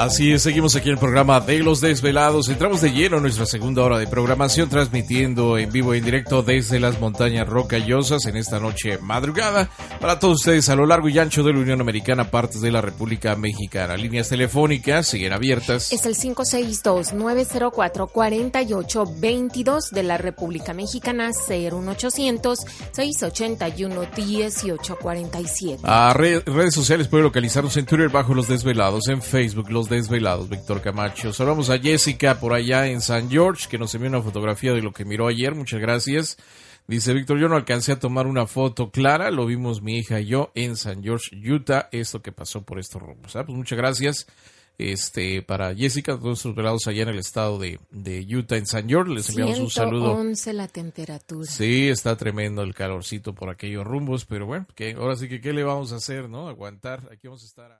Así es, seguimos aquí en el programa de Los Desvelados. Entramos de lleno en nuestra segunda hora de programación, transmitiendo en vivo e en directo desde las montañas rocallosas en esta noche madrugada para todos ustedes a lo largo y ancho de la Unión Americana, partes de la República Mexicana. Líneas telefónicas siguen abiertas. Es el 562-904-4822 de la República Mexicana, 01800-681-1847. A redes sociales puede localizarnos en Twitter bajo Los Desvelados, en Facebook Los desvelados, Víctor Camacho. Saludamos a Jessica por allá en San George, que nos envió una fotografía de lo que miró ayer. Muchas gracias. Dice Víctor, yo no alcancé a tomar una foto clara, lo vimos mi hija y yo en San George, Utah, esto que pasó por estos rumbos. Ah, pues muchas gracias este para Jessica, todos nuestros velados allá en el estado de, Utah, en San George. Les enviamos un saludo. 11 la temperatura. Sí, está tremendo el calorcito por aquellos rumbos, pero bueno, que ahora sí que qué le vamos a hacer, ¿no? Aguantar. Aquí vamos a estar.